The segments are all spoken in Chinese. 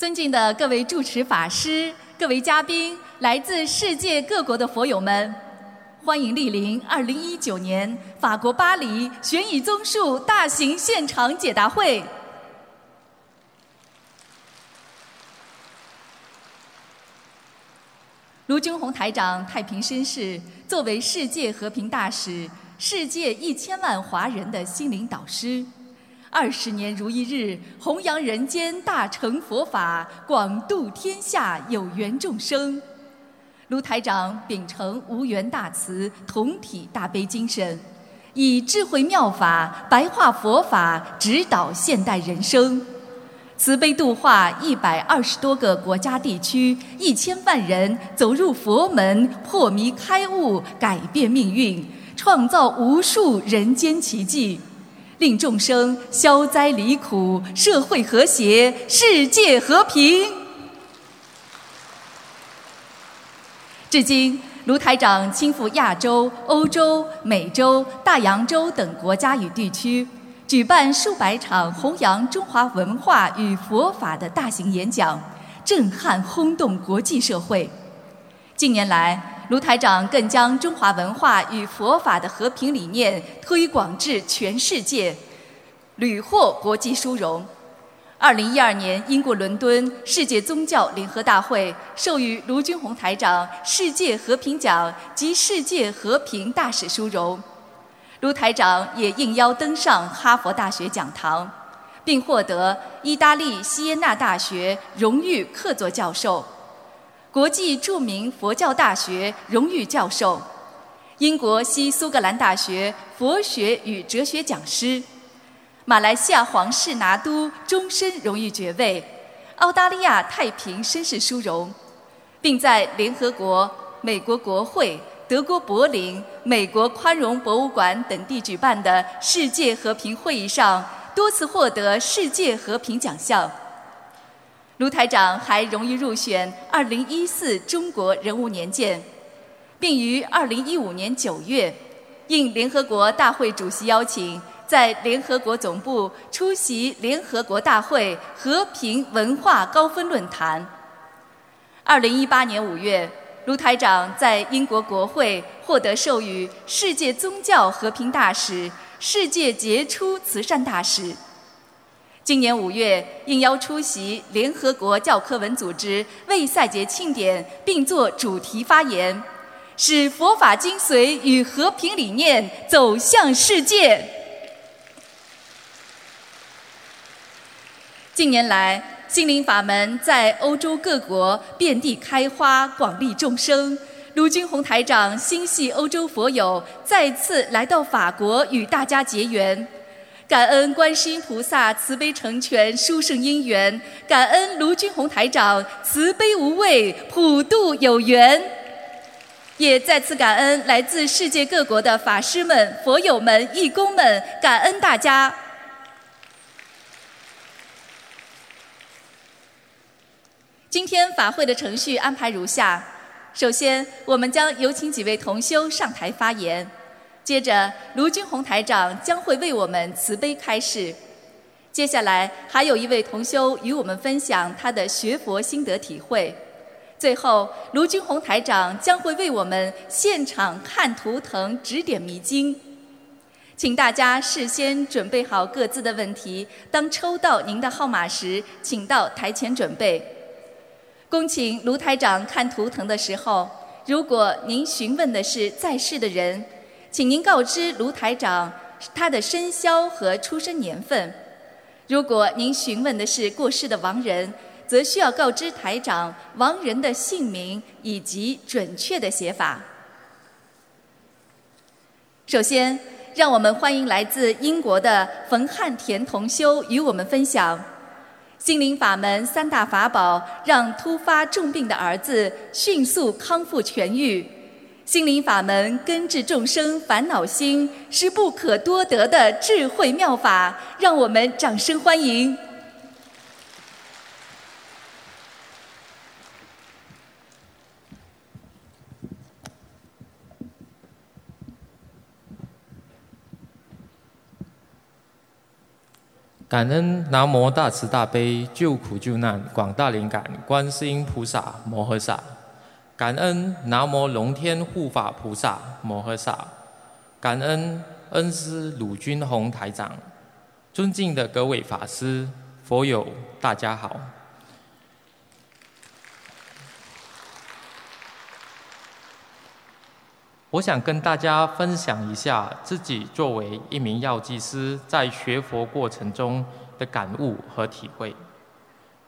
尊敬的各位主持法师、各位嘉宾、来自世界各国的佛友们，欢迎莅临2019年法国巴黎悬疑综述大型现场解答会。卢军宏台长太平绅士，作为世界和平大使、世界一千万华人的心灵导师。二十年如一日，弘扬人间大乘佛法，广度天下有缘众生。卢台长秉承无缘大慈、同体大悲精神，以智慧妙法白话佛法指导现代人生，慈悲度化一百二十多个国家地区一千万人走入佛门，破迷开悟，改变命运，创造无数人间奇迹。令众生消灾离苦，社会和谐，世界和平。至今，卢台长亲赴亚洲、欧洲、美洲、大洋洲等国家与地区，举办数百场弘扬中华文化与佛法的大型演讲，震撼轰动国际社会。近年来，卢台长更将中华文化与佛法的和平理念推广至全世界，屡获国际殊荣。二零一二年，英国伦敦世界宗教联合大会授予卢军宏台长世界和平奖及世界和平大使殊荣。卢台长也应邀登上哈佛大学讲堂，并获得意大利锡耶纳大学荣誉客座教授。国际著名佛教大学荣誉教授，英国西苏格兰大学佛学与哲学讲师，马来西亚皇室拿督终身荣誉爵位，澳大利亚太平绅士殊荣，并在联合国、美国国会、德国柏林、美国宽容博物馆等地举办的世界和平会议上多次获得世界和平奖项。卢台长还荣誉入选二零一四中国人物年鉴，并于二零一五年九月，应联合国大会主席邀请，在联合国总部出席联合国大会和平文化高峰论坛。二零一八年五月，卢台长在英国国会获得授予世界宗教和平大使、世界杰出慈善大使。今年五月，应邀出席联合国教科文组织为赛节庆典，并作主题发言，使佛法精髓与和平理念走向世界。近年来，心灵法门在欧洲各国遍地开花，广利众生。卢军宏台长心系欧洲佛友，再次来到法国与大家结缘。感恩观世音菩萨慈悲成全殊胜因缘，感恩卢军宏台长慈悲无畏普度有缘，也再次感恩来自世界各国的法师们、佛友们、义工们，感恩大家。今天法会的程序安排如下：首先，我们将有请几位同修上台发言。接着，卢军宏台长将会为我们慈悲开示。接下来，还有一位同修与我们分享他的学佛心得体会。最后，卢军宏台长将会为我们现场看图腾、指点迷津。请大家事先准备好各自的问题，当抽到您的号码时，请到台前准备。恭请卢台长看图腾的时候，如果您询问的是在世的人。请您告知卢台长他的生肖和出生年份。如果您询问的是过世的亡人，则需要告知台长亡人的姓名以及准确的写法。首先，让我们欢迎来自英国的冯汉田同修与我们分享心灵法门三大法宝，让突发重病的儿子迅速康复痊愈。心灵法门根治众生烦恼心，是不可多得的智慧妙法，让我们掌声欢迎。感恩南无大慈大悲救苦救难广大灵感观世音菩萨摩诃萨，感恩南无龙天护法菩萨摩诃萨，感恩恩师鲁军宏台长，尊敬的各位法师、佛友，大家好。我想跟大家分享一下自己作为一名药剂师在学佛过程中的感悟和体会。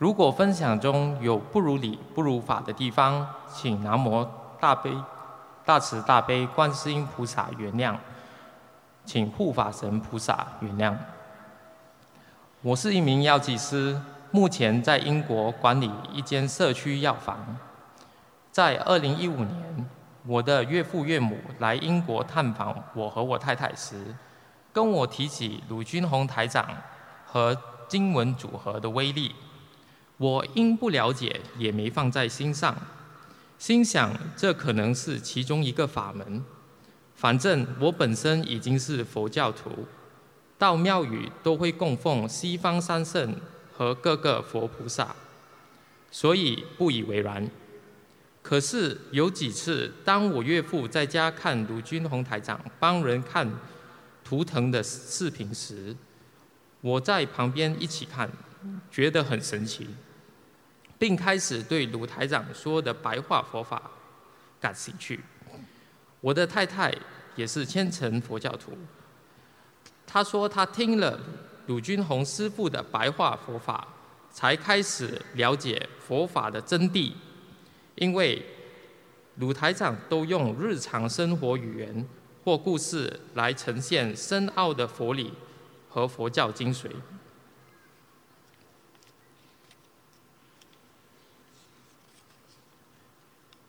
如果分享中有不如理、不如法的地方，请南无大悲、大慈大悲观世音菩萨原谅，请护法神菩萨原谅。我是一名药剂师，目前在英国管理一间社区药房。在二零一五年。我的岳父岳母来英国探访我和我太太时，跟我提起鲁军宏台长和经文组合的威力，我因不了解也没放在心上，心想这可能是其中一个法门。反正我本身已经是佛教徒，到庙宇都会供奉西方三圣和各个佛菩萨，所以不以为然。可是有几次，当我岳父在家看卢军宏台长帮人看图腾的视频时，我在旁边一起看，觉得很神奇，并开始对鲁台长说的白话佛法感兴趣。我的太太也是虔诚佛教徒，她说她听了鲁军宏师傅的白话佛法，才开始了解佛法的真谛。因为鲁台长都用日常生活语言或故事来呈现深奥的佛理和佛教精髓。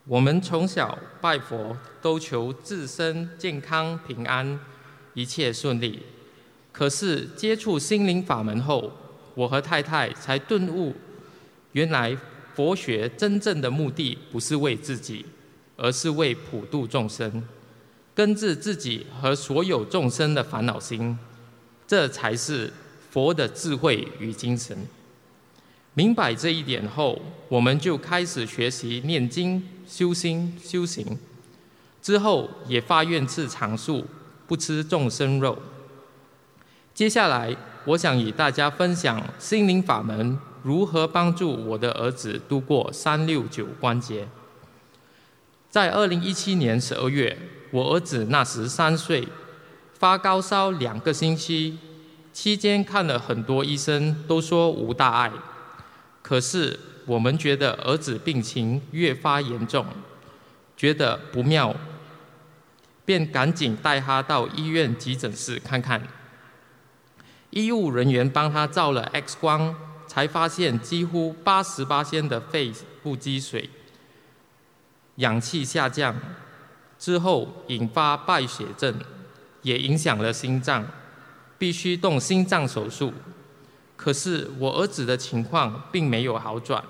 我们从小拜佛都求自身健康平安，一切顺利。可是接触心灵法门后，我和太太才顿悟，原来。佛学真正的目的不是为自己，而是为普度众生，根治自己和所有众生的烦恼心，这才是佛的智慧与精神。明白这一点后，我们就开始学习念经、修心、修行。之后也发愿吃长素，不吃众生肉。接下来，我想与大家分享心灵法门。如何帮助我的儿子度过三六九关节？在二零一七年十二月，我儿子那时三岁，发高烧两个星期，期间看了很多医生，都说无大碍。可是我们觉得儿子病情越发严重，觉得不妙，便赶紧带他到医院急诊室看看。医务人员帮他照了 X 光。才发现几乎八十八仙的肺部积水，氧气下降之后引发败血症，也影响了心脏，必须动心脏手术。可是我儿子的情况并没有好转，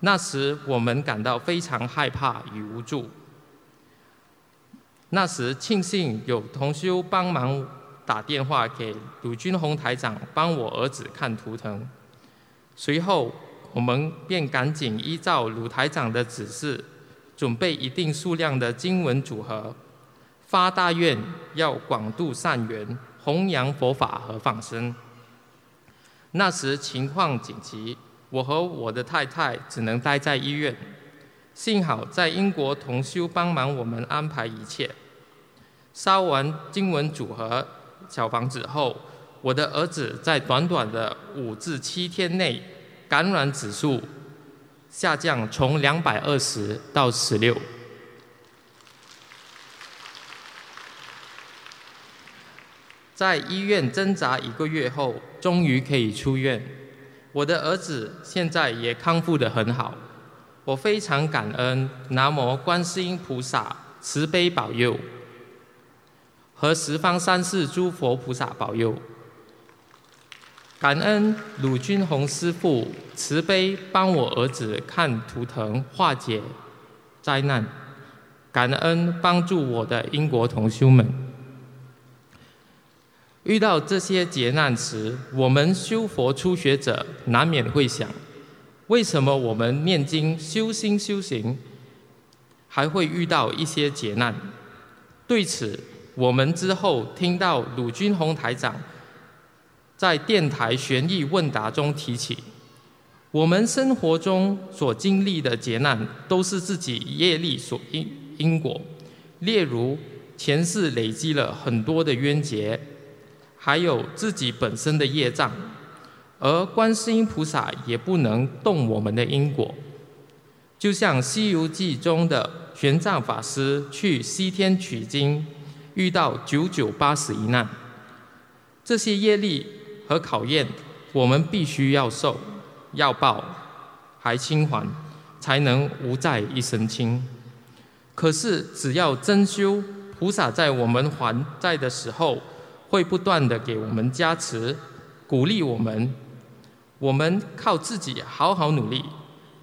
那时我们感到非常害怕与无助。那时庆幸有同修帮忙打电话给鲁军宏台长，帮我儿子看图腾。随后，我们便赶紧依照鲁台长的指示，准备一定数量的经文组合，发大愿要广度善缘，弘扬佛法和放生。那时情况紧急，我和我的太太只能待在医院。幸好在英国同修帮忙我们安排一切。烧完经文组合小房子后。我的儿子在短短的五至七天内，感染指数下降从两百二十到十六，在医院挣扎一个月后，终于可以出院。我的儿子现在也康复得很好，我非常感恩南无观世音菩萨慈悲保佑，和十方三世诸佛菩萨保佑。感恩鲁军宏师傅慈悲帮我儿子看图腾化解灾难，感恩帮助我的英国同修们。遇到这些劫难时，我们修佛初学者难免会想：为什么我们念经修心修行，还会遇到一些劫难？对此，我们之后听到鲁军宏台长在电台悬疑问答中提起，我们生活中所经历的劫难，都是自己业力所因因果。例如，前世累积了很多的冤结。还有自己本身的业障，而观世音菩萨也不能动我们的因果。就像《西游记》中的玄奘法师去西天取经，遇到九九八十一难，这些业力和考验，我们必须要受、要报，还清还，才能无债一身轻。可是只要真修，菩萨在我们还债的时候。会不断的给我们加持，鼓励我们。我们靠自己好好努力，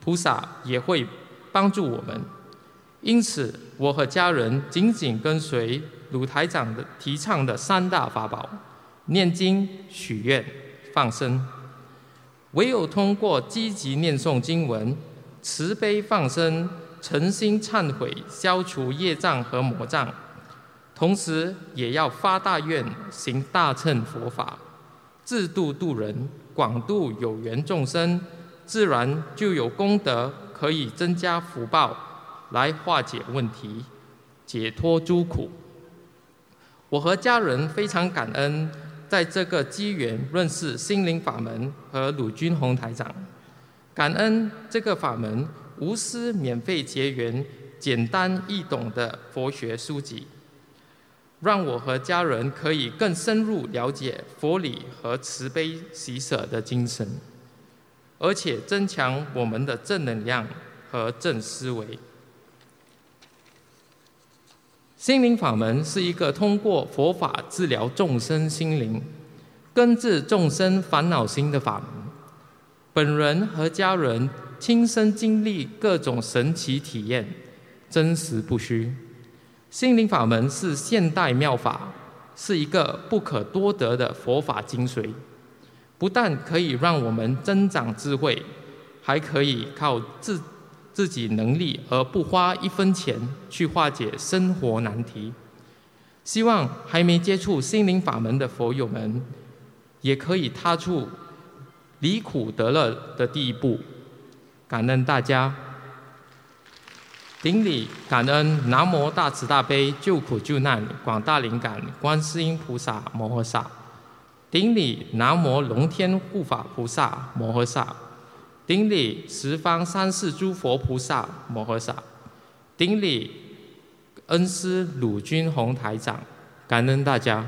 菩萨也会帮助我们。因此，我和家人紧紧跟随鲁台长的提倡的三大法宝：念经、许愿、放生。唯有通过积极念诵经文、慈悲放生、诚心忏悔，消除业障和魔障。同时，也要发大愿，行大乘佛法，自度度人，广度有缘众生，自然就有功德，可以增加福报，来化解问题，解脱诸苦。我和家人非常感恩，在这个机缘认识心灵法门和鲁军宏台长，感恩这个法门无私免费结缘、简单易懂的佛学书籍。让我和家人可以更深入了解佛理和慈悲喜舍的精神，而且增强我们的正能量和正思维。心灵法门是一个通过佛法治疗众生心灵、根治众生烦恼心的法门。本人和家人亲身经历各种神奇体验，真实不虚。心灵法门是现代妙法，是一个不可多得的佛法精髓。不但可以让我们增长智慧，还可以靠自自己能力而不花一分钱去化解生活难题。希望还没接触心灵法门的佛友们，也可以踏出离苦得乐的第一步。感恩大家。顶礼感恩南无大慈大悲救苦救难广大灵感观世音菩萨摩诃萨，顶礼南无龙天护法菩萨摩诃萨，顶礼十方三世诸佛菩萨摩诃萨，顶礼恩师鲁军宏台长，感恩大家。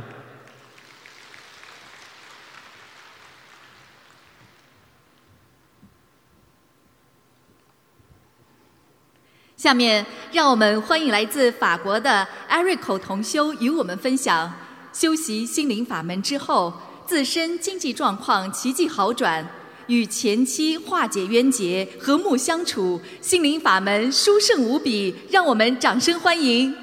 下面，让我们欢迎来自法国的艾瑞口同修与我们分享修习心灵法门之后，自身经济状况奇迹好转，与前妻化解冤结，和睦相处，心灵法门殊胜无比，让我们掌声欢迎。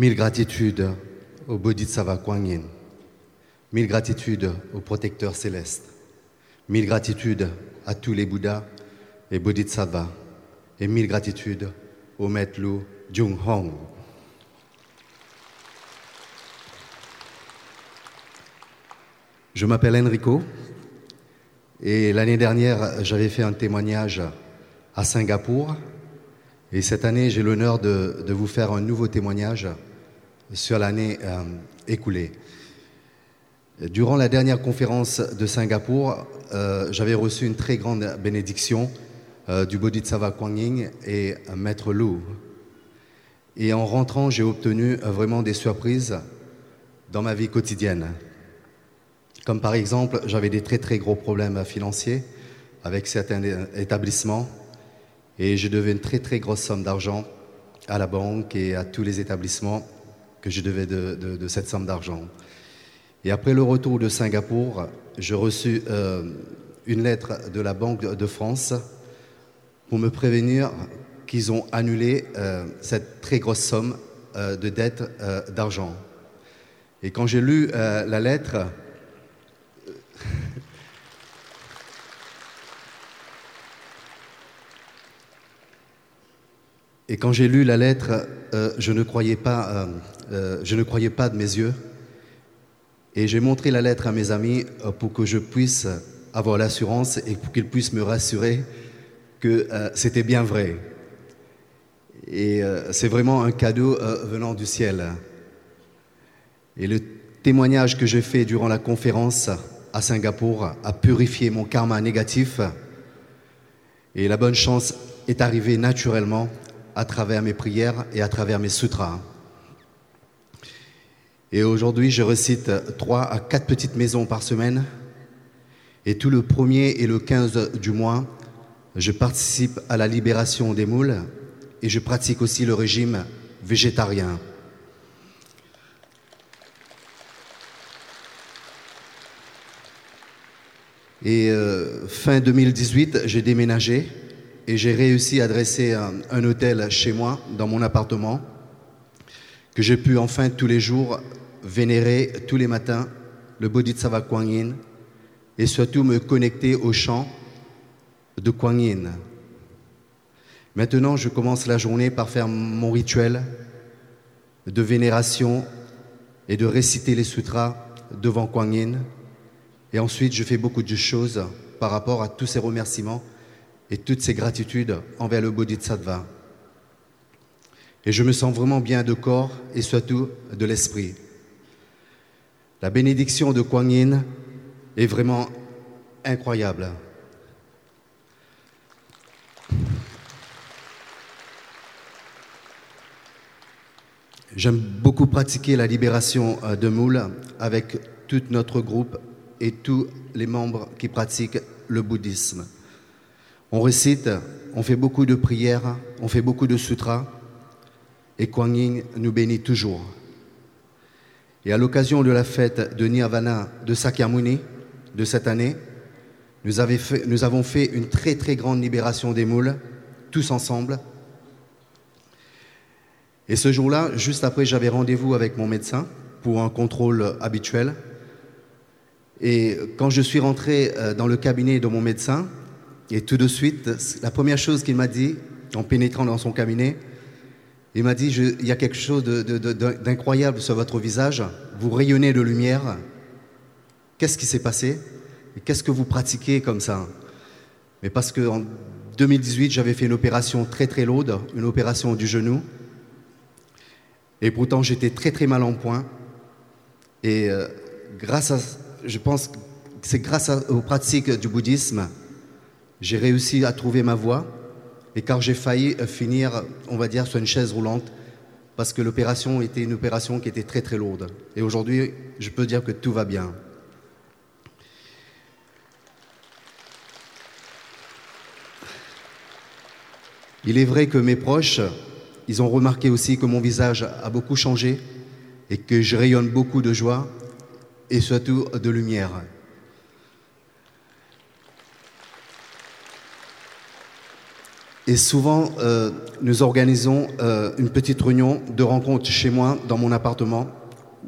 Mille gratitudes au Bodhisattva Kuan Yin. Mille gratitudes au protecteur céleste. Mille gratitudes à tous les Bouddhas et Bodhisattvas. Et mille gratitudes au maître Lu Jung Hong. Je m'appelle Enrico et l'année dernière, j'avais fait un témoignage à Singapour. Et cette année, j'ai l'honneur de, de vous faire un nouveau témoignage sur l'année euh, écoulée. Durant la dernière conférence de Singapour, euh, j'avais reçu une très grande bénédiction euh, du Bodhisattva Kuan Yin et Maître Lu. Et en rentrant, j'ai obtenu vraiment des surprises dans ma vie quotidienne. Comme par exemple, j'avais des très très gros problèmes financiers avec certains établissements et je devais une très très grosse somme d'argent à la banque et à tous les établissements que je devais de, cette somme d'argent. Et après le retour de Singapour, j'ai reçu euh, une lettre de la Banque de France pour me prévenir qu'ils ont annulé euh, cette très grosse somme euh, de dette d'argent. Et quand j'ai lu la lettre, Et quand j'ai lu la lettre, euh, je, ne croyais pas, euh, euh, je ne croyais pas de mes yeux. Et j'ai montré la lettre à mes amis pour que je puisse avoir l'assurance et pour qu'ils puissent me rassurer que c'était bien vrai. Et c'est vraiment un cadeau venant du ciel. Et le témoignage que j'ai fait durant la conférence à Singapour a purifié mon karma négatif. Et la bonne chance est arrivée naturellement à travers mes prières et à travers mes sutras. Et aujourd'hui, je recite trois à quatre petites maisons par semaine. Et tout le premier et le 15 du mois, je participe à la libération des moules et je pratique aussi le régime végétarien. Et euh, fin 2018, j'ai déménagé et j'ai réussi à dresser un, hôtel chez moi, dans mon appartement, que j'ai pu enfin tous les jours vénérer tous les matins le Bodhisattva Kuan Yin et surtout me connecter au chant de Kuan Yin. Maintenant, je commence la journée par faire mon rituel de vénération et de réciter les sutras devant Kuan Yin. Et ensuite, je fais beaucoup de choses par rapport à tous ces remerciements et toutes ces gratitudes envers le Bodhisattva. Et je me sens vraiment bien de corps et surtout de l'esprit. La bénédiction de Kuan Yin est vraiment incroyable. J'aime beaucoup pratiquer la libération euh, de Moule avec tout notre groupe et tous les membres qui pratiquent le bouddhisme. On récite, on fait beaucoup de prières, on fait beaucoup de sutras, et Kuan Yin nous bénit toujours. Et à l'occasion de la fête de Nirvana de Sakyamuni de cette année, nous, avons fait une très très grande libération des moules, tous ensemble. Et ce jour-là, juste après, j'avais rendez-vous avec mon médecin pour un contrôle habituel. Et quand je suis rentré euh, dans le cabinet de mon médecin, et tout de suite, la première chose qu'il m'a dit, en pénétrant dans son cabinet, il m'a dit, il y a quelque chose d'incroyable sur votre visage, vous rayonnez de lumière. Qu'est-ce qui s'est passé? Qu'est-ce que vous pratiquez comme ça? Mais parce qu'en 2018, j'avais fait une opération très très lourde, une opération du genou. Et pourtant, j'étais très très mal en point. Et euh, grâce à, je pense que c'est grâce aux pratiques du bouddhisme j'ai réussi à trouver ma voie, et car j'ai failli euh, finir, on va dire, sur une chaise roulante, parce que l'opération était une opération qui était très très lourde. Et aujourd'hui, je peux dire que tout va bien. Il est vrai que mes proches, ils ont remarqué aussi que mon visage a beaucoup changé et que je rayonne beaucoup de joie et surtout de lumière. Et souvent, euh, nous organisons euh, une petite réunion de rencontre chez moi, dans mon appartement,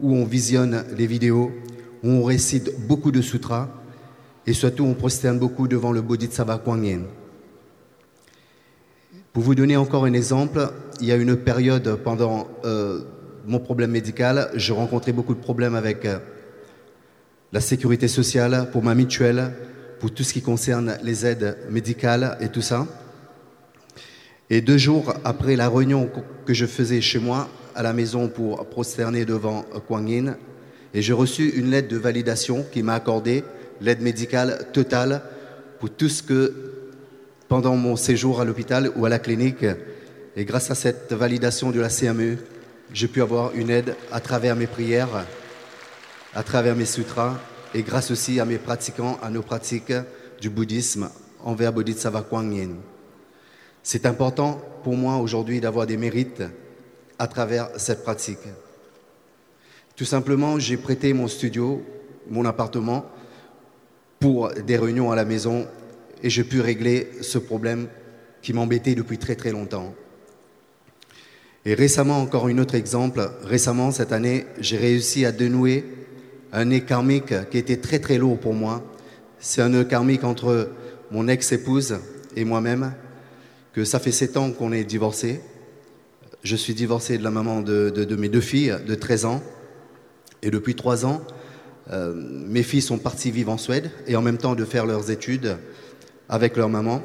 où on visionne les vidéos, où on récite beaucoup de sutras, et surtout on prosterne beaucoup devant le Bodhisattva Kuan Yin. Pour vous donner encore un exemple, il y a une période pendant euh, mon problème médical, je rencontrais beaucoup de problèmes avec la sécurité sociale, pour ma mutuelle, pour tout ce qui concerne les aides médicales et tout ça. Et deux jours après la réunion que je faisais chez moi, à la maison pour prosterner devant Kuan Yin, et j'ai reçu une lettre de validation qui m'a accordé l'aide médicale totale pour tout ce que, pendant mon séjour à l'hôpital ou à la clinique, et grâce à cette validation de la CME, j'ai pu avoir une aide à travers mes prières, à travers mes sutras et grâce aussi à mes pratiquants, à nos pratiques du bouddhisme envers Bodhisattva Kuan Yin. C'est important pour moi aujourd'hui d'avoir des mérites à travers cette pratique. Tout simplement, j'ai prêté mon studio, mon appartement, pour des réunions à la maison et j'ai pu régler ce problème qui m'embêtait depuis très très longtemps. Et récemment, encore un autre exemple, récemment cette année, j'ai réussi à dénouer un nœud karmique qui était très très lourd pour moi. C'est un nœud karmique entre mon ex-épouse et moi-même, que ça fait sept ans qu'on est divorcés. Je suis divorcé de la maman de, mes deux filles de 13 ans. Et depuis trois ans, euh, mes filles sont parties vivre en Suède et en même temps de faire leurs études avec leur maman.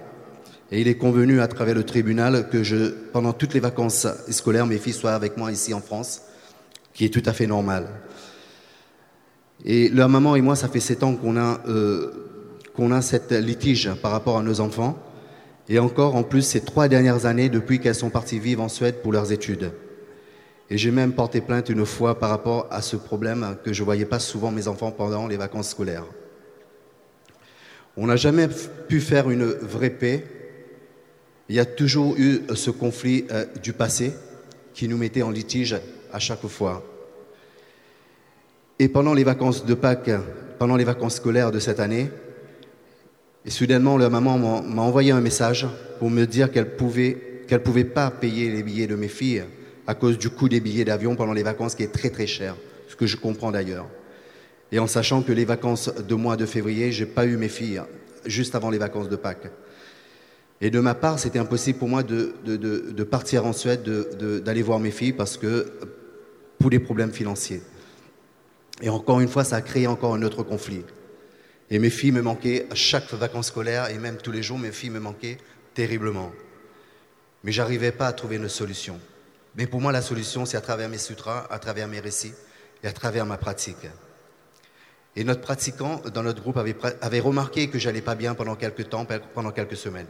Et il est convenu à travers le tribunal que pendant toutes les vacances scolaires, mes filles soient avec moi ici en France, qui est tout à fait normal. Et leur maman et moi, ça fait sept ans qu'on a, euh, qu'on a cette litige par rapport à nos enfants. Et encore, en plus, ces trois dernières années, depuis qu'elles sont parties vivre en Suède pour leurs études. Et j'ai même porté plainte une fois par rapport à ce problème que je ne voyais pas souvent mes enfants pendant les vacances scolaires. On n'a jamais pu faire une vraie paix. Il y a toujours eu ce conflit euh, du passé qui nous mettait en litige à chaque fois. Et pendant les vacances de Pâques, pendant les vacances scolaires de cette année, et soudainement, leur maman m'a envoyé un message pour me dire qu'elle pouvait, qu'elle pouvait pas payer les billets de mes filles à cause du coût des billets d'avion pendant les vacances qui est très très cher, ce que je comprends d'ailleurs. Et en sachant que les vacances de mois de février, j'ai pas eu mes filles juste avant les vacances de Pâques. Et de ma part, c'était impossible pour moi de, partir en Suède, d'aller voir mes filles parce que pour des problèmes financiers. Et encore une fois, ça a créé encore un autre conflit. Et mes filles me manquaient à chaque vacances scolaires et même tous les jours, mes filles me manquaient terriblement. Mais j'arrivais pas à trouver une solution. Mais pour moi, la solution, c'est à travers mes sutras, à travers mes récits et à travers ma pratique. Et notre pratiquant dans notre groupe avait, remarqué que j'allais pas bien pendant quelques temps, pendant quelques semaines.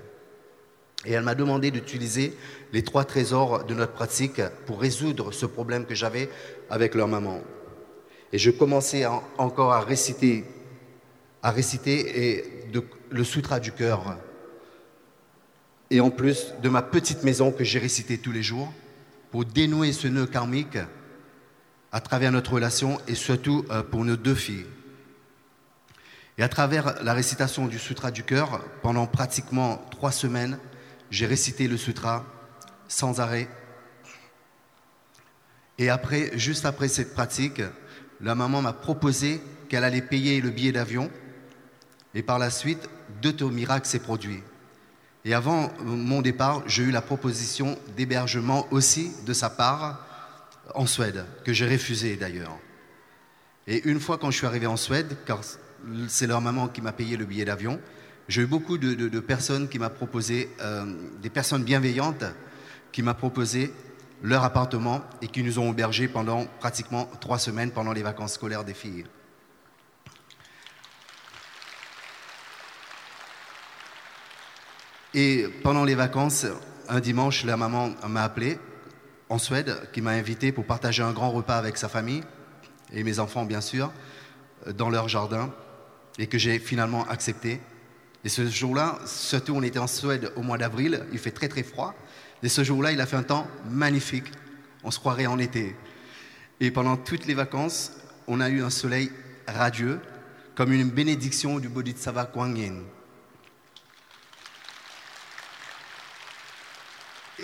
Et elle m'a demandé d'utiliser les trois trésors de notre pratique pour résoudre ce problème que j'avais avec leur maman. Et je commençais encore à réciter, à réciter et le sutra du cœur. Et en plus de ma petite maison que j'ai récité tous les jours pour dénouer ce nœud karmique à travers notre relation et surtout euh, pour nos deux filles. Et à travers la récitation du sutra du cœur, pendant pratiquement trois semaines, j'ai récité le sutra sans arrêt. Et après, juste après cette pratique, la maman m'a proposé qu'elle allait payer le billet d'avion. Et par la suite, deux miracles s'est produit. Et avant mon départ, j'ai eu la proposition d'hébergement aussi de sa part en Suède, que j'ai refusé d'ailleurs. Et une fois quand je suis arrivé en Suède, car c'est leur maman qui m'a payé le billet d'avion, j'ai eu beaucoup de, personnes qui m'ont proposé, euh, des personnes bienveillantes qui m'ont proposé leur appartement et qui nous ont hébergés pendant pratiquement trois semaines pendant les vacances scolaires des filles. Et pendant les vacances, un dimanche, la maman m'a appelé en Suède, qui m'a invité pour partager un grand repas avec sa famille et mes enfants, bien sûr, dans leur jardin, et que j'ai finalement accepté. Et ce jour-là, surtout on était en Suède au mois d'avril, il fait très très froid, et ce jour-là, il a fait un temps magnifique. On se croirait en été. Et pendant toutes les vacances, on a eu un soleil radieux, comme une bénédiction du Bodhisattva Kuan Yin.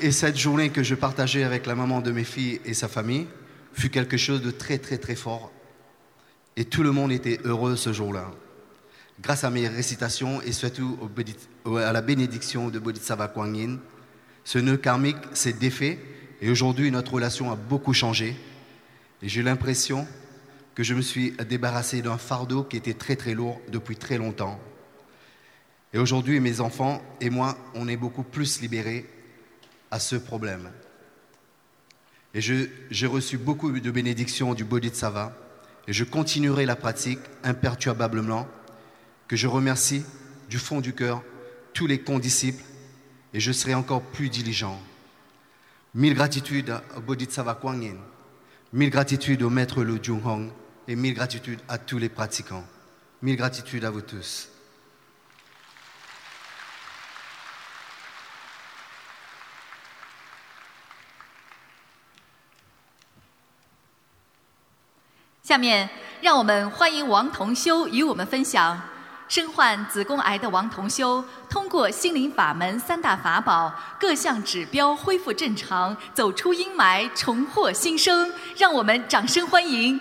Et cette journée que je partageais avec la maman de mes filles et sa famille fut quelque chose de très très très fort. Et tout le monde était heureux ce jour-là. Grâce à mes récitations et surtout à la bénédiction de Bodhisattva Kuan Yin, ce nœud karmique s'est défait et aujourd'hui notre relation a beaucoup changé. Et j'ai l'impression que je me suis débarrassé d'un fardeau qui était très très lourd depuis très longtemps. Et aujourd'hui, mes enfants et moi, on est beaucoup plus libérés à ce problème. Et j'ai reçu beaucoup de bénédictions du Bodhisattva et je continuerai la pratique imperturbablement, que je remercie du fond du cœur tous les condisciples et je serai encore plus diligent. Mille gratitudes au Bodhisattva Kuan mille gratitudes au maître Lu Hong et mille gratitudes à tous les pratiquants. Mille gratitudes à vous tous. 下面，让我们欢迎王同修与我们分享：身患子宫癌的王同修，通过心灵法门三大法宝，各项指标恢复正常，走出阴霾，重获新生。让我们掌声欢迎！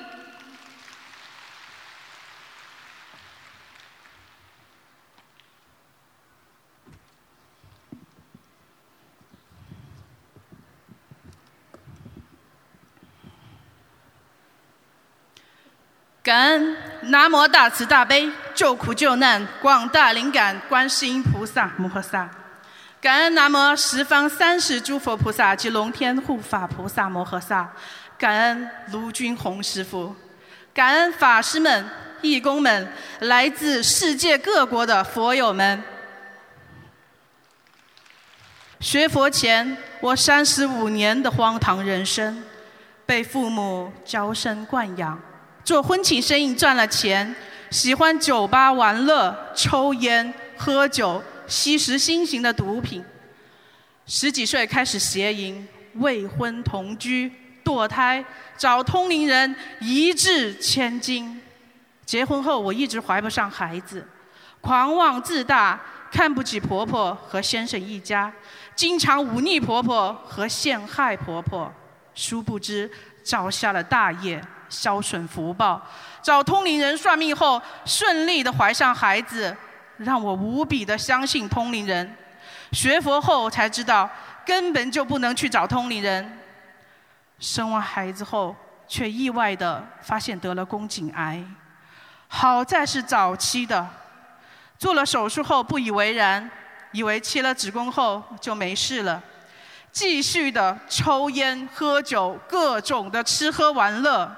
感恩南无大慈大悲救苦救难广大灵感观世音菩萨摩诃萨，感恩南无十方三世诸佛菩萨及龙天护法菩萨摩诃萨，感恩卢军宏师傅，感恩法师们、义工们，来自世界各国的佛友们。学佛前，我三十五年的荒唐人生，被父母娇生惯养。做婚庆生意赚了钱，喜欢酒吧玩乐、抽烟、喝酒、吸食新型的毒品。十几岁开始邪淫、未婚同居、堕胎、找通灵人，一掷千金。结婚后我一直怀不上孩子，狂妄自大，看不起婆婆和先生一家，经常忤逆婆婆和陷害婆婆。殊不知造下了大业。消损福报，找通灵人算命后顺利的怀上孩子，让我无比的相信通灵人。学佛后才知道根本就不能去找通灵人。生完孩子后，却意外的发现得了宫颈癌，好在是早期的。做了手术后不以为然，以为切了子宫后就没事了，继续的抽烟喝酒，各种的吃喝玩乐。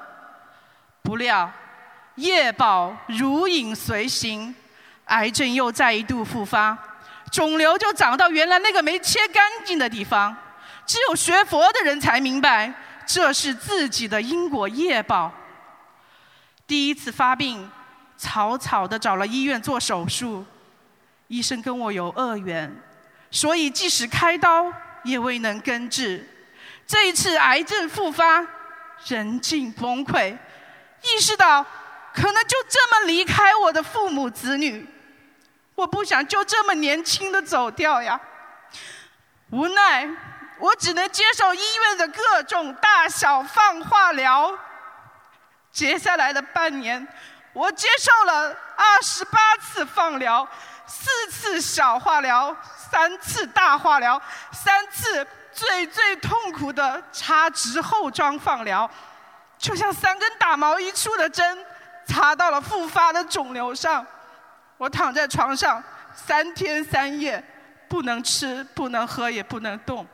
不料，业报如影随形，癌症又再一度复发，肿瘤就长到原来那个没切干净的地方。只有学佛的人才明白，这是自己的因果业报。第一次发病，草草的找了医院做手术，医生跟我有恶缘，所以即使开刀也未能根治。这一次癌症复发，人尽崩溃。意识到可能就这么离开我的父母子女，我不想就这么年轻的走掉呀。无奈，我只能接受医院的各种大小放化疗。接下来的半年，我接受了二十八次放疗，四次小化疗，三次大化疗，三次最最痛苦的插植后装放疗。就像三根打毛衣处的针，插到了复发的肿瘤上。我躺在床上三天三夜，不能吃，不能喝，也不能动。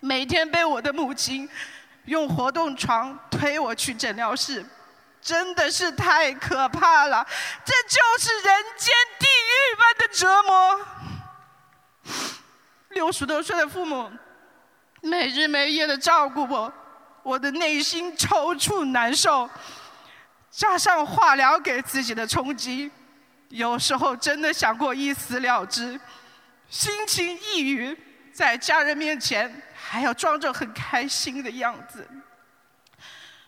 每天被我的母亲用活动床推我去诊疗室，真的是太可怕了。这就是人间地狱般的折磨。六十多岁的父母，没日没夜的照顾我。我的内心抽搐难受，加上化疗给自己的冲击，有时候真的想过一死了之，心情抑郁，在家人面前还要装着很开心的样子。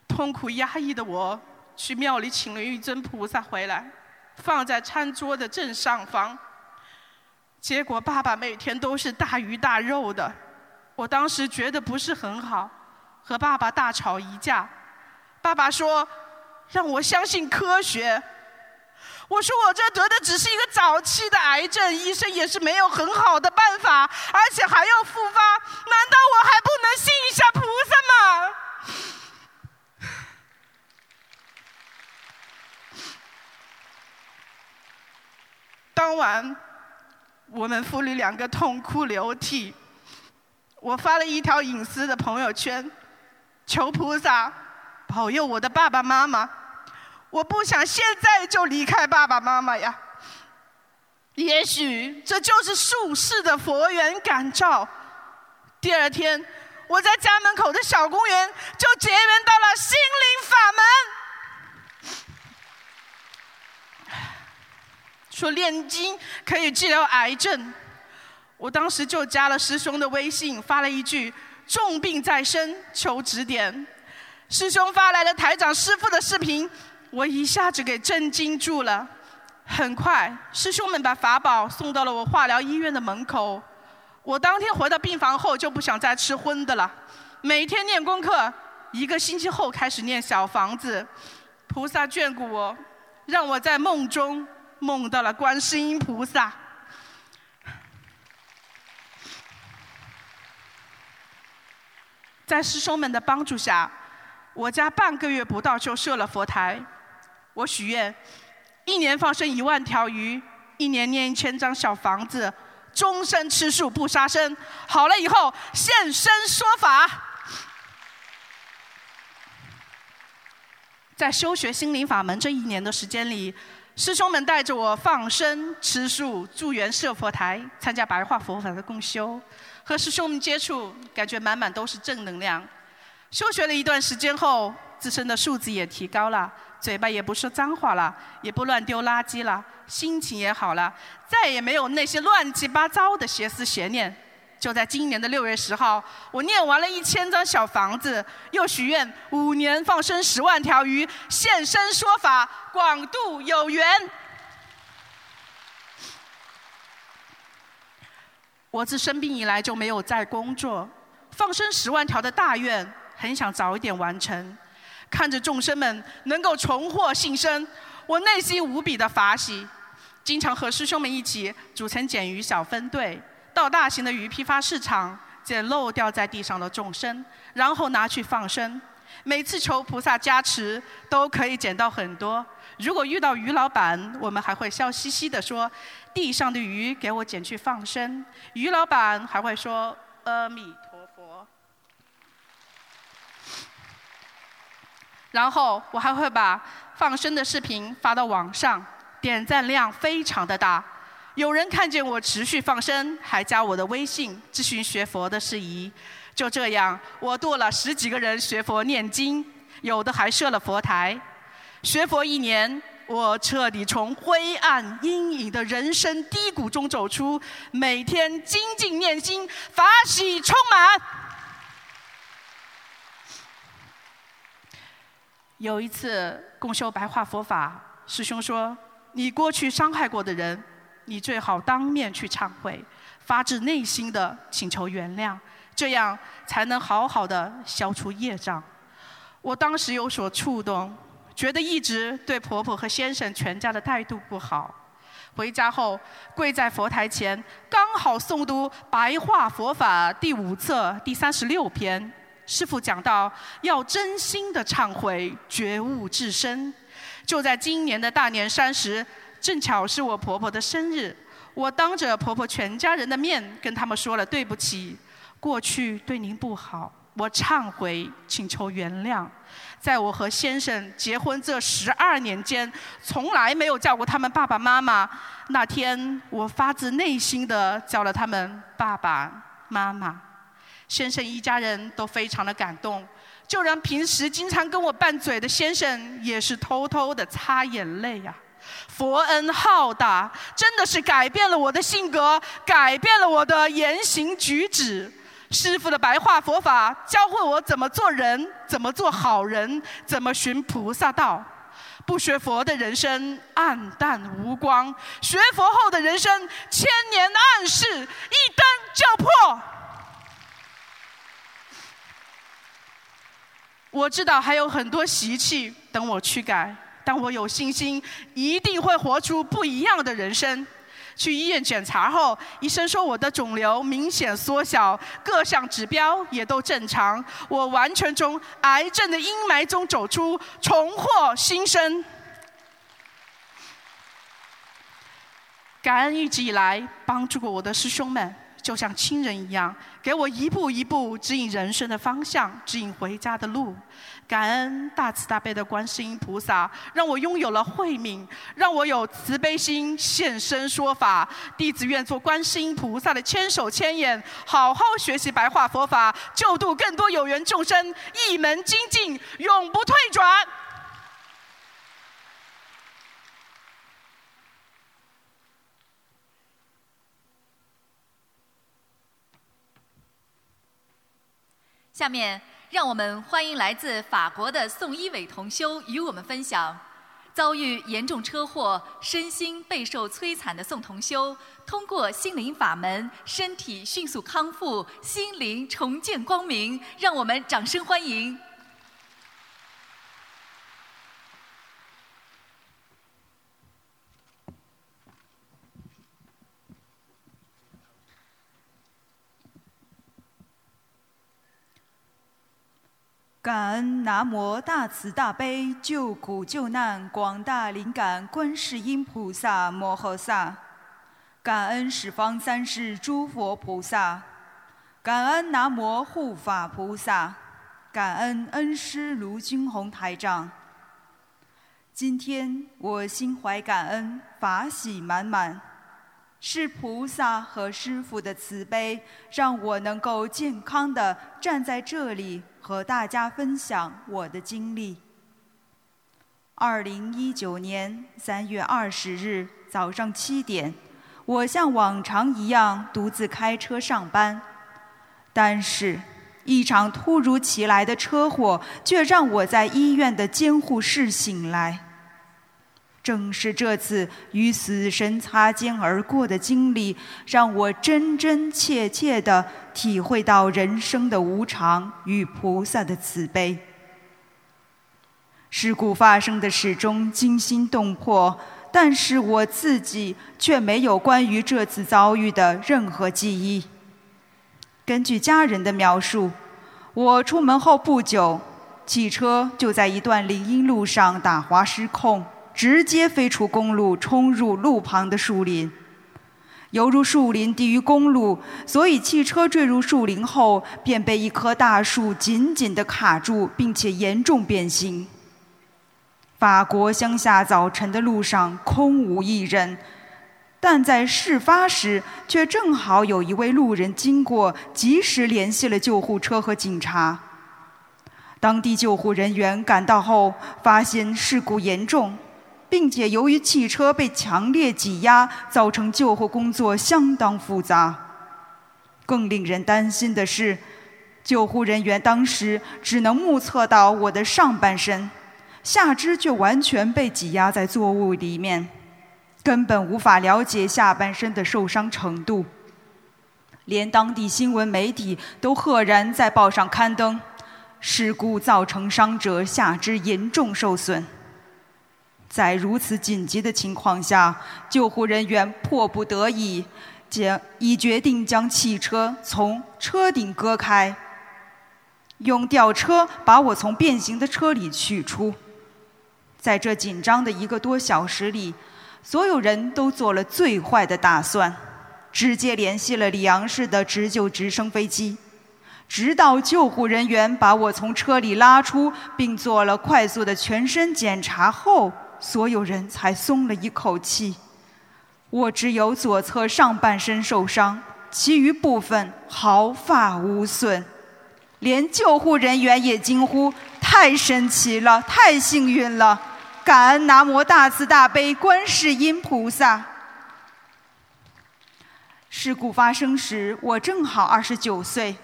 痛苦压抑的我，去庙里请了一尊菩萨回来，放在餐桌的正上方。结果爸爸每天都是大鱼大肉的，我当时觉得不是很好。和爸爸大吵一架，爸爸说让我相信科学。我说我这得的只是一个早期的癌症，医生也是没有很好的办法，而且还要复发，难道我还不能信一下菩萨吗？当晚，我们父女两个痛哭流涕，我发了一条隐私的朋友圈。求菩萨保佑我的爸爸妈妈，我不想现在就离开爸爸妈妈呀。也许这就是术士的佛缘感召。第二天，我在家门口的小公园就结缘到了心灵法门。说炼金可以治疗癌症。我当时就加了师兄的微信，发了一句“重病在身，求指点”。师兄发来了台长师傅的视频，我一下子给震惊住了。很快，师兄们把法宝送到了我化疗医院的门口。我当天回到病房后就不想再吃荤的了，每天念功课，一个星期后开始念小房子。菩萨眷顾我，让我在梦中梦到了观世音菩萨。在师兄们的帮助下，我家半个月不到就设了佛台。我许愿，一年放生一万条鱼，一年念一千张小房子，终身吃素不杀生。好了以后现身说法。在修学心灵法门这一年的时间里，师兄们带着我放生、吃素、助缘设佛台，参加白话佛法的共修。和师兄们接触，感觉满满都是正能量。修学了一段时间后，自身的素质也提高了，嘴巴也不说脏话了，也不乱丢垃圾了，心情也好了，再也没有那些乱七八糟的邪思邪念。就在今年的六月十号，我念完了一千张小房子，又许愿五年放生十万条鱼，现身说法，广度有缘。我自生病以来就没有再工作，放生十万条的大愿很想早一点完成。看着众生们能够重获新生，我内心无比的法喜。经常和师兄们一起组成捡鱼小分队，到大型的鱼批发市场捡漏掉在地上的众生，然后拿去放生。每次求菩萨加持，都可以捡到很多。如果遇到鱼老板，我们还会笑嘻嘻地说。地上的鱼给我捡去放生，鱼老板还会说阿弥陀佛。然后我还会把放生的视频发到网上，点赞量非常的大。有人看见我持续放生，还加我的微信咨询学佛的事宜。就这样，我度了十几个人学佛念经，有的还设了佛台。学佛一年。我彻底从灰暗阴影的人生低谷中走出，每天精进念心，法喜充满。有一次共修白话佛法，师兄说：“你过去伤害过的人，你最好当面去忏悔，发自内心的请求原谅，这样才能好好的消除业障。”我当时有所触动。觉得一直对婆婆和先生全家的态度不好，回家后跪在佛台前，刚好诵读《白话佛法》第五册第三十六篇，师父讲到要真心的忏悔，觉悟自身。就在今年的大年三十，正巧是我婆婆的生日，我当着婆婆全家人的面跟他们说了对不起，过去对您不好，我忏悔，请求原谅。在我和先生结婚这十二年间，从来没有叫过他们爸爸妈妈。那天，我发自内心的叫了他们爸爸妈妈。先生一家人都非常的感动，就连平时经常跟我拌嘴的先生，也是偷偷的擦眼泪呀。佛恩浩大，真的是改变了我的性格，改变了我的言行举止。师父的白话佛法教会我怎么做人，怎么做好人，怎么寻菩萨道。不学佛的人生暗淡无光，学佛后的人生千年暗示，一灯就破。我知道还有很多习气等我去改，但我有信心，一定会活出不一样的人生。去医院检查后，医生说我的肿瘤明显缩小，各项指标也都正常，我完全从癌症的阴霾中走出，重获新生。感恩一直以来帮助过我的师兄们。就像亲人一样，给我一步一步指引人生的方向，指引回家的路。感恩大慈大悲的观世音菩萨，让我拥有了慧命，让我有慈悲心，现身说法。弟子愿做观世音菩萨的千手千眼，好好学习白话佛法，救度更多有缘众生，一门精进，永不退转。下面，让我们欢迎来自法国的宋一伟同修与我们分享，遭遇严重车祸、身心备受摧残的宋同修，通过心灵法门，身体迅速康复，心灵重见光明。让我们掌声欢迎。感恩南无大慈大悲救苦救难广大灵感观世音菩萨摩诃萨，感恩十方三世诸佛菩萨，感恩南无护法菩萨，感恩恩师卢军宏台长。今天我心怀感恩，法喜满满，是菩萨和师父的慈悲，让我能够健康的站在这里。和大家分享我的经历。二零一九年三月二十日早上七点，我像往常一样独自开车上班，但是，一场突如其来的车祸却让我在医院的监护室醒来。正是这次与死神擦肩而过的经历，让我真真切切地体会到人生的无常与菩萨的慈悲。事故发生的始终惊心动魄，但是我自己却没有关于这次遭遇的任何记忆。根据家人的描述，我出门后不久，汽车就在一段林荫路上打滑失控。直接飞出公路，冲入路旁的树林。犹如树林低于公路，所以汽车坠入树林后，便被一棵大树紧紧地卡住，并且严重变形。法国乡下早晨的路上空无一人，但在事发时，却正好有一位路人经过，及时联系了救护车和警察。当地救护人员赶到后，发现事故严重。并且由于汽车被强烈挤压，造成救护工作相当复杂。更令人担心的是，救护人员当时只能目测到我的上半身，下肢却完全被挤压在座位里面，根本无法了解下半身的受伤程度。连当地新闻媒体都赫然在报上刊登，事故造成伤者下肢严重受损。在如此紧急的情况下，救护人员迫不得已，将已决定将汽车从车顶割开，用吊车把我从变形的车里取出。在这紧张的一个多小时里，所有人都做了最坏的打算，直接联系了里昂市的急救直升飞机，直到救护人员把我从车里拉出，并做了快速的全身检查后。所有人才松了一口气。我只有左侧上半身受伤，其余部分毫发无损。连救护人员也惊呼：“太神奇了，太幸运了！感恩南无大慈大悲观世音菩萨。”事故发生时，我正好二十九岁。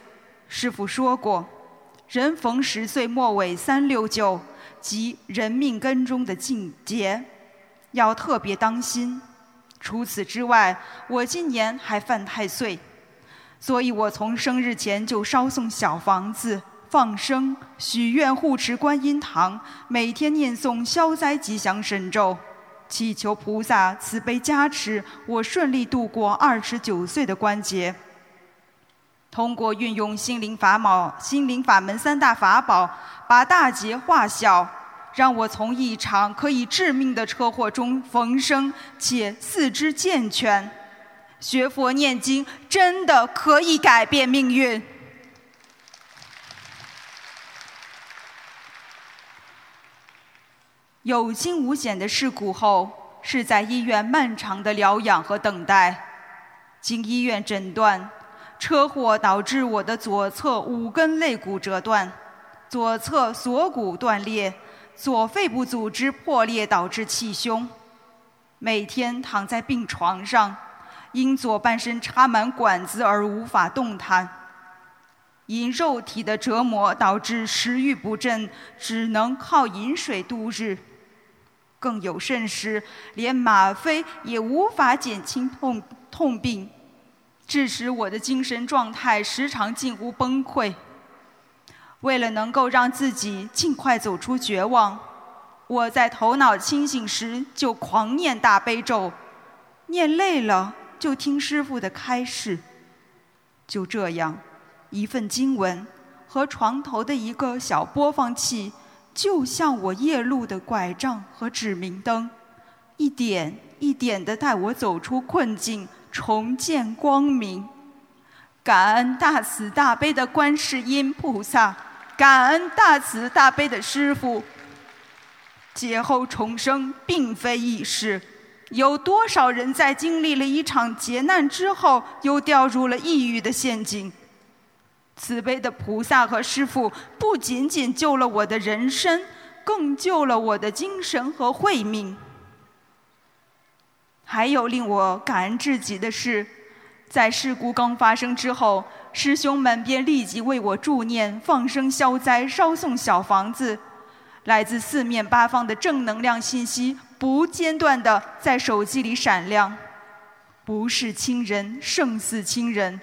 师傅说过：“人逢十岁末尾三六九。”及人命根中的境界，要特别当心。除此之外，我今年还犯太岁，所以我从生日前就烧送小房子、放生、许愿护持观音堂，每天念诵消灾吉祥神咒，祈求菩萨慈悲加持，我顺利度过二十九岁的关节。通过运用心灵法宝、心灵法门三大法宝，把大劫化小，让我从一场可以致命的车祸中逢生，且四肢健全。学佛念经真的可以改变命运。有惊无险的事故后，是在医院漫长的疗养和等待。经医院诊断。车祸导致我的左侧五根肋骨折断，左侧锁骨断裂，左肺部组织破裂导致气胸。每天躺在病床上，因左半身插满管子而无法动弹。因肉体的折磨导致食欲不振，只能靠饮水度日。更有甚时，连吗啡也无法减轻痛痛病，致使我的精神状态时常近乎崩溃。为了能够让自己尽快走出绝望，我在头脑清醒时就狂念大悲咒，念累了就听师父的开示。就这样。一份经文和床头的一个小播放器，就像我夜路的拐杖和指明灯，一点一点地带我走出困境，重见光明。感恩大慈大悲的观世音菩萨，感恩大慈大悲的师父。劫后重生并非易事，有多少人在经历了一场劫难之后，又掉入了抑郁的陷阱？慈悲的菩萨和师父不仅仅救了我的人生，更救了我的精神和慧命。还有令我感恩至极的是，在事故刚发生之后，师兄们便立即为我助念、放生消灾、烧送小房子，来自四面八方的正能量信息不间断地在手机里闪亮。不是亲人，胜似亲人。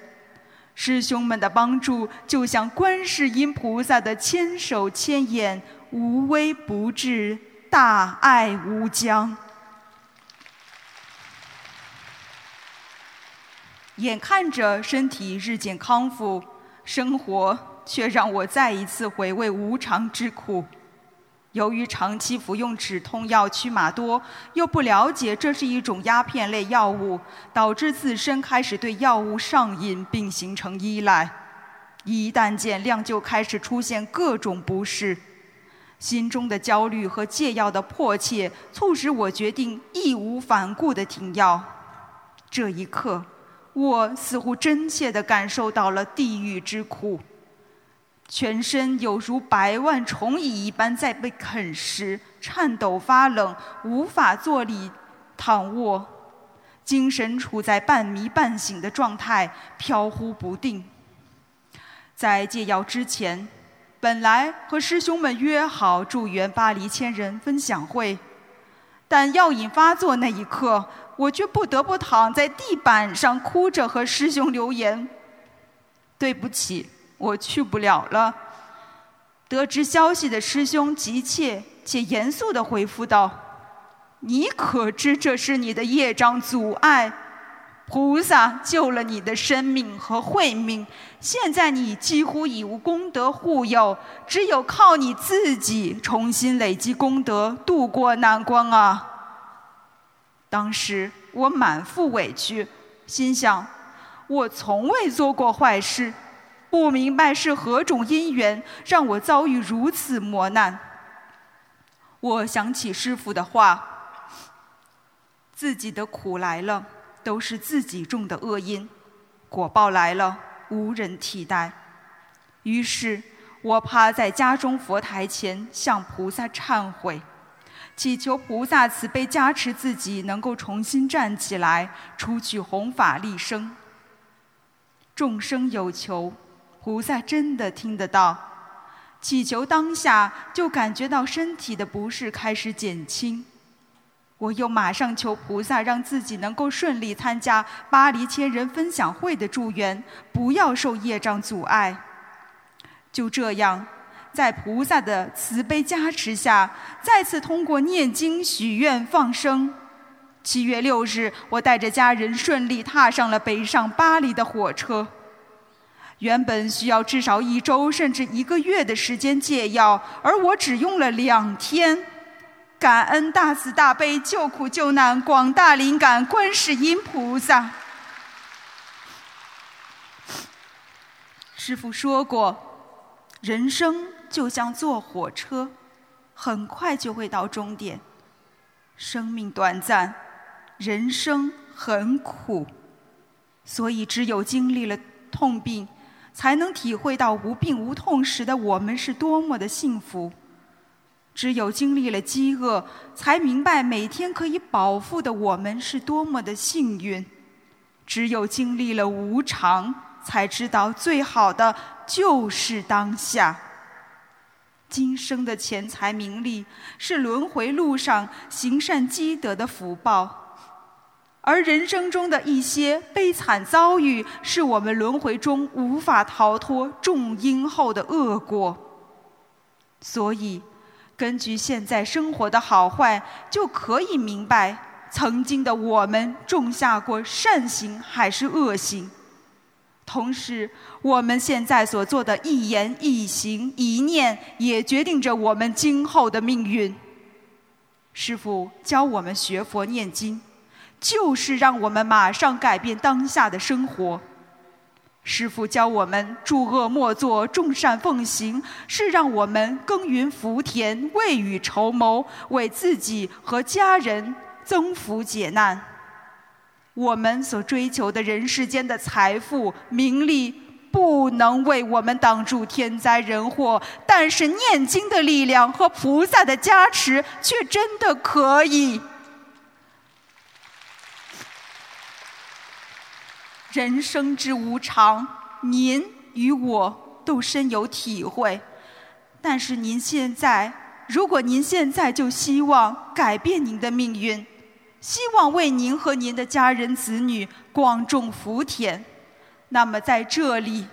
师兄们的帮助，就像观世音菩萨的千手千眼，无微不至，大爱无疆。眼看着身体日渐康复，生活却让我再一次回味无常之苦。由于长期服用止痛药曲马多，又不了解这是一种鸦片类药物，导致自身开始对药物上瘾，并形成依赖。一旦减量，就开始出现各种不适。心中的焦虑和戒药的迫切，促使我决定义无反顾地停药。这一刻，我似乎真切地感受到了地狱之苦。全身有如百万虫蚁一般在被啃食，颤抖发冷，无法坐立躺卧，精神处在半迷半醒的状态，飘忽不定。在戒药之前，本来和师兄们约好助缘巴黎千人分享会，但药瘾发作那一刻，我却不得不躺在地板上哭着和师兄留言：“对不起。”我去不了了。得知消息的师兄急切且严肃地回复道：“你可知这是你的业障阻碍？菩萨救了你的生命和慧命，现在你几乎已无功德护佑，只有靠你自己重新累积功德，渡过难关啊！”当时我满腹委屈，心想：我从未做过坏事。不明白是何种因缘让我遭遇如此磨难。我想起师傅的话：“自己的苦来了，都是自己种的恶因；果报来了，无人替代。”于是，我趴在家中佛台前向菩萨忏悔，祈求菩萨慈悲加持自己，能够重新站起来，出去弘法利生。众生有求。菩萨真的听得到，祈求当下就感觉到身体的不适开始减轻。我又马上求菩萨让自己能够顺利参加巴黎千人分享会的助缘，不要受业障阻碍。就这样，在菩萨的慈悲加持下，再次通过念经许愿放生。七月六日，我带着家人顺利踏上了北上巴黎的火车。原本需要至少一周甚至一个月的时间戒药，而我只用了两天。感恩大慈大悲救苦救难广大灵感观世音菩萨。师父说过，人生就像坐火车，很快就会到终点。生命短暂，人生很苦，所以只有经历了痛病。才能体会到无病无痛时的我们是多么的幸福。只有经历了饥饿，才明白每天可以饱腹的我们是多么的幸运。只有经历了无常，才知道最好的就是当下。今生的钱财名利是轮回路上行善积德的福报，而人生中的一些悲惨遭遇，是我们轮回中无法逃脱种因后的恶果。所以，根据现在生活的好坏，就可以明白曾经的我们种下过善行还是恶行。同时，我们现在所做的一言一行一念，也决定着我们今后的命运。师父教我们学佛念经，就是让我们马上改变当下的生活。师父教我们诸恶莫作，众善奉行，是让我们耕耘福田，未雨绸缪，为自己和家人增福解难。我们所追求的人世间的财富、名利，不能为我们挡住天灾人祸，但是念经的力量和菩萨的加持，却真的可以。人生之无常，您与我都深有体会。但是您现在，如果您现在就希望改变您的命运，希望为您和您的家人子女广种福田，那么在这里，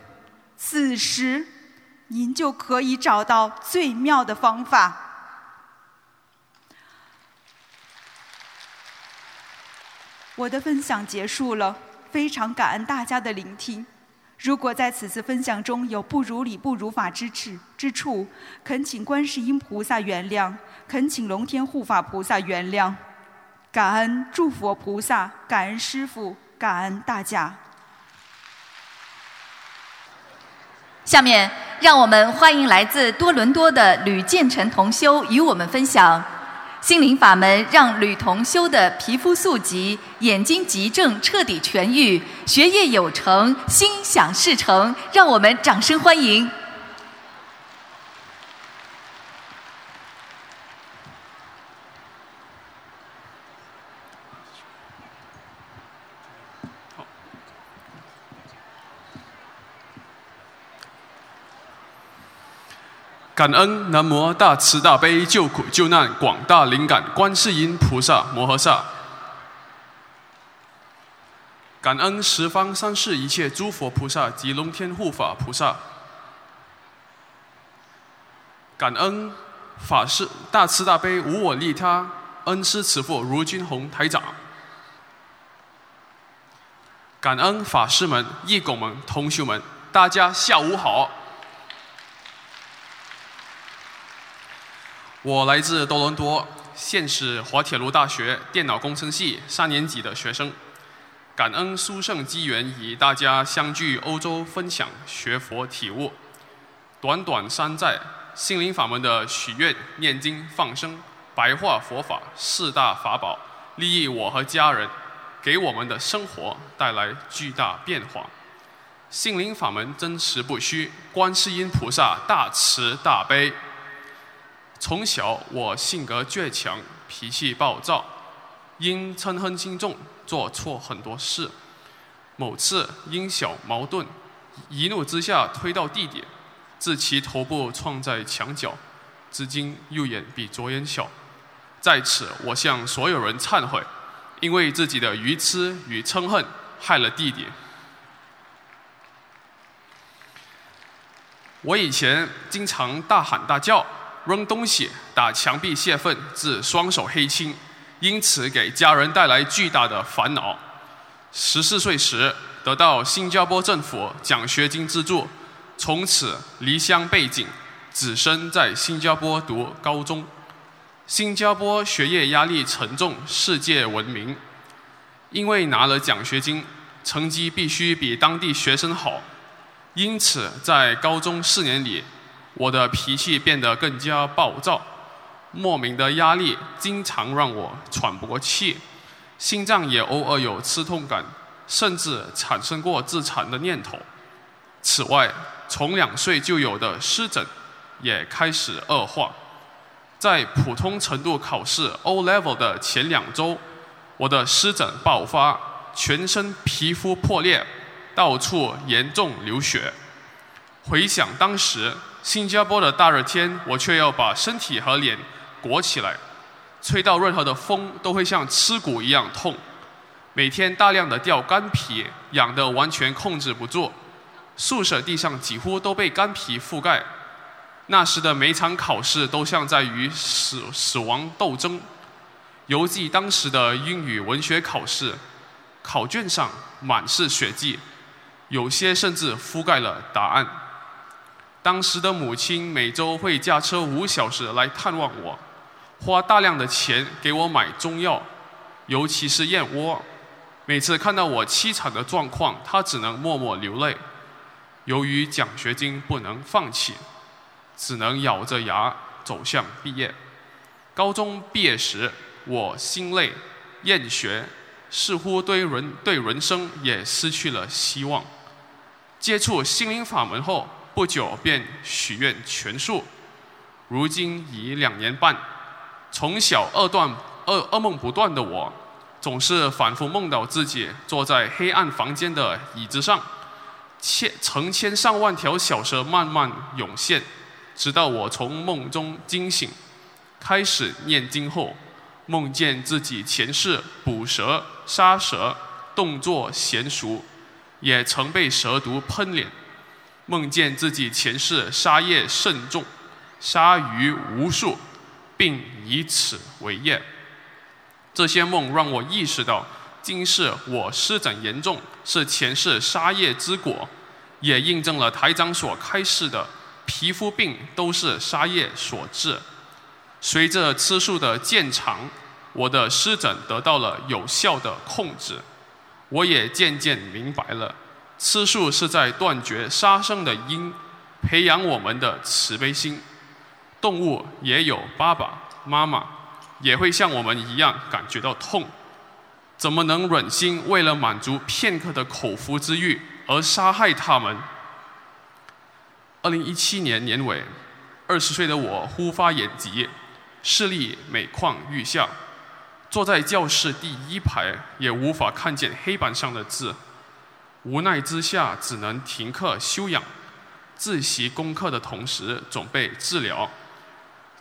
此时，您就可以找到最妙的方法。我的分享结束了，非常感恩大家的聆听。如果在此次分享中有不如理、不如法之处之处，恳请观世音菩萨原谅，恳请龙天护法菩萨原谅。感恩诸佛菩萨，感恩师父，感恩大家。下面，让我们欢迎来自多伦多的吕建成同修与我们分享心灵法门，让吕同修的皮肤素疾、眼睛急症彻底痊愈，学业有成，心想事成。让我们掌声欢迎。感恩南无大慈大悲救苦救难广大灵感观世音菩萨摩诃萨，感恩十方三世一切诸佛菩萨及龙天护法菩萨，感恩法师大慈大悲无我利他恩师慈父卢军宏台长，感恩法师们、义工们、同学们，大家下午好。我来自多伦多，现是滑铁卢大学电脑工程系三年级的学生。感恩殊胜机缘，与大家相聚欧洲，分享学佛体悟。短短三载，心灵法门的许愿、念经、放生、白话佛法四大法宝，利益我和家人，给我们的生活带来巨大变化。心灵法门真实不虚，观世音菩萨大慈大悲。从小我性格倔强，脾气暴躁，因嗔恨心重，做错很多事。某次因小矛盾，一怒之下推到地点，致其头部撞在墙角，至今右眼比左眼小。在此，我向所有人忏悔，因为自己的愚痴与嗔恨害了弟弟。我以前经常大喊大叫。扔东西、打墙壁泄愤，致双手黑青，因此给家人带来巨大的烦恼。十四岁时得到新加坡政府奖学金资助，从此离乡背井，只身在新加坡读高中。新加坡学业压力沉重，世界闻名。因为拿了奖学金，成绩必须比当地学生好，因此在高中四年里。我的脾气变得更加暴躁，莫名的压力经常让我喘不过气，心脏也偶尔有刺痛感，甚至产生过自残的念头。此外，从两岁就有的湿疹也开始恶化。在普通程度考试 O Level 的前两周，我的湿疹爆发，全身皮肤破裂，到处严重流血。回想当时新加坡的大热天，我却要把身体和脸裹起来，吹到任何的风都会像刺骨一样痛。每天大量的掉干皮，痒得完全控制不住。宿舍地上几乎都被干皮覆盖。那时的每场考试都像在与死死亡斗争。犹记当时的英语文学考试，考卷上满是血迹，有些甚至覆盖了答案。当时的母亲每周会驾车五小时来探望我，花大量的钱给我买中药，尤其是燕窝。每次看到我凄惨的状况，她只能默默流泪。由于奖学金不能放弃，只能咬着牙走向毕业。高中毕业时，我心累、厌学，似乎对人对人生也失去了希望。接触心灵法门后，不久便许愿全数。如今已两年半，从小噩断噩噩梦不断的我，总是反复梦到自己坐在黑暗房间的椅子上。千成千上万条小蛇慢慢涌现，直到我从梦中惊醒，开始念经后，梦见自己前世捕蛇、杀蛇，动作娴熟，也曾被蛇毒喷脸；梦见自己前世杀业甚重，杀鱼无数，并以此为业。这些梦让我意识到。今世我湿疹严重，是前世杀业之果，也印证了台长所开示的皮肤病都是杀业所致。随着吃素的渐长，我的湿疹得到了有效的控制，我也渐渐明白了，吃素是在断绝杀生的因，培养我们的慈悲心。动物也有爸爸妈妈，也会像我们一样感觉到痛。怎么能忍心为了满足片刻的口腹之欲而杀害他们？二零一七年年尾，二十岁的我忽发眼疾，视力每况愈下，坐在教室第一排也无法看见黑板上的字，无奈之下只能停课休养，自习功课的同时准备治疗。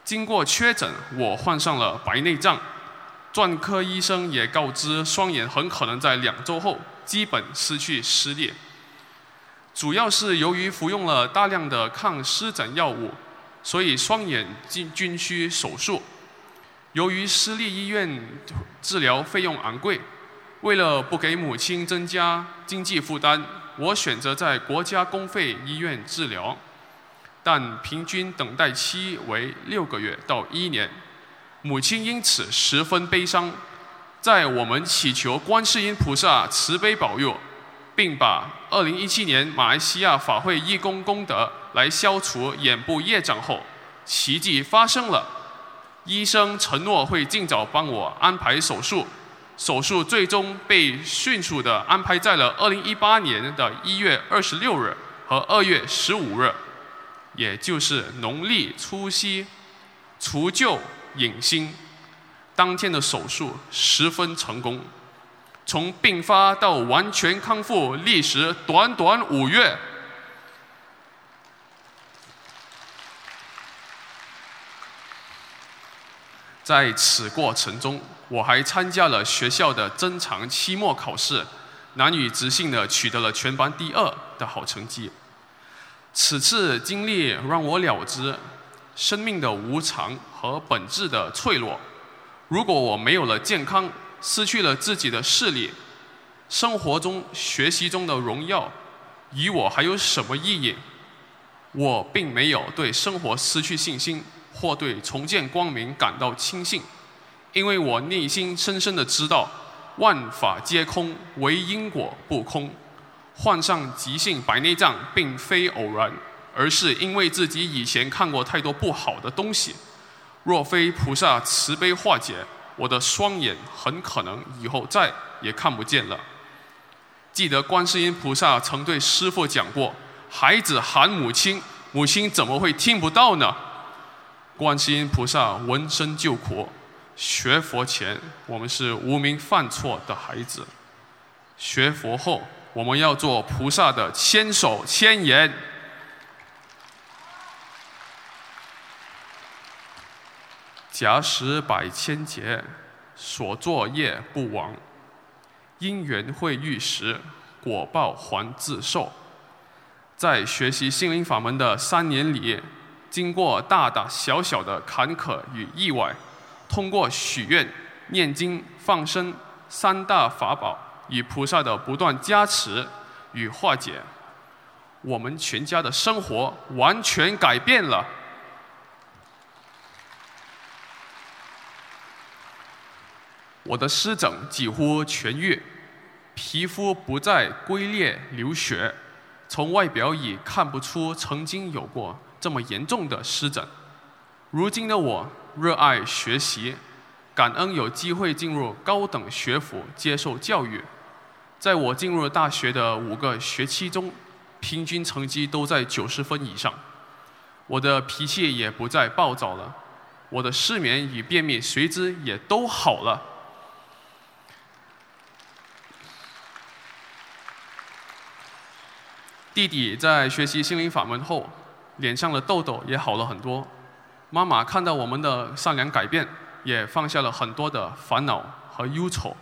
经过确诊，我患上了白内障。专科医生也告知，双眼很可能在两周后基本失去视力。主要是由于服用了大量的抗湿疹药物，所以双眼均均需手术。由于私立医院治疗费用昂贵，为了不给母亲增加经济负担，我选择在国家公费医院治疗，但平均等待期为六个月到一年。母亲因此十分悲伤，在我们祈求观世音菩萨慈悲保佑，并把2017年马来西亚法会义工功德来消除眼部业障后，奇迹发生了。医生承诺会尽早帮我安排手术，手术最终被迅速地安排在了2018年的一月二十六日和二月十五日，也就是农历除夕，除旧。迎新，当天的手术十分成功，从病发到完全康复历时短短五月。在此过程中，我还参加了学校的珍藏期末考试，难以置信的取得了全班第二的好成绩。此次经历让我了知。生命的无常和本质的脆弱。如果我没有了健康，失去了自己的视力，生活中、学习中的荣耀，与我还有什么意义？我并没有对生活失去信心，或对重见光明感到轻信，因为我内心深深的知道，万法皆空，唯因果不空。患上急性白内障，并非偶然。而是因为自己以前看过太多不好的东西，若非菩萨慈悲化解，我的双眼很可能以后再也看不见了。记得观世音菩萨曾对师父讲过：“孩子喊母亲，母亲怎么会听不到呢？”观世音菩萨闻声救苦。学佛前我们是无名犯错的孩子。学佛后我们要做菩萨的千手千眼。假使百千劫所作业不亡因缘会遇时果报还自受。在学习心灵法门的三年里经过大大小小的坎坷与意外通过许愿、念经、放生三大法宝与菩萨的不断加持与化解，我们全家的生活完全改变了。我的湿疹几乎痊愈，皮肤不再龟裂流血，从外表已看不出曾经有过这么严重的湿疹。如今的我热爱学习，感恩有机会进入高等学府接受教育。在我进入大学的五个学期中，平均成绩都在九十分以上。我的脾气也不再暴躁了，我的失眠与便秘随之也都好了。弟弟在学习心灵法门后，脸上的痘痘也好了很多。妈妈看到我们的善良改变，也放下了很多的烦恼和忧愁，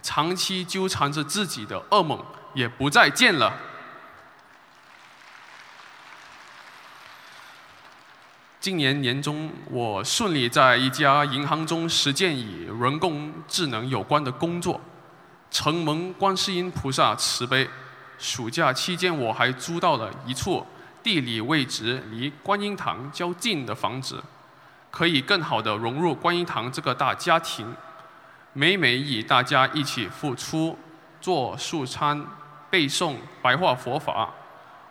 长期纠缠着自己的噩梦也不再见了。今年年中，我顺利在一家银行中实践与人工智能有关的工作，承蒙观世音菩萨慈悲。暑假期间，我还租到了一处地理位置离观音堂较近的房子，可以更好的融入观音堂这个大家庭。每每与大家一起付出、做素餐、背诵白话佛法，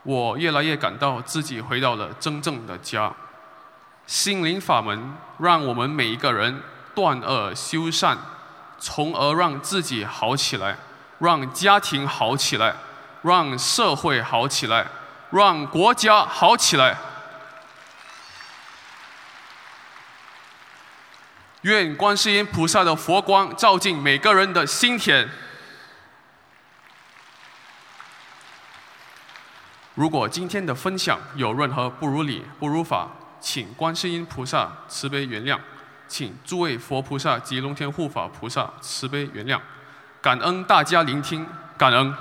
我越来越感到自己回到了真正的家。心灵法门让我们每一个人断恶修善，从而让自己好起来，让家庭好起来。让社会好起来，让国家好起来。愿观世音菩萨的佛光照进每个人的心田。如果今天的分享有任何不如理、不如法，请观世音菩萨慈悲原谅，请诸位佛菩萨及龙天护法菩萨慈悲原谅，感恩大家聆听，感恩。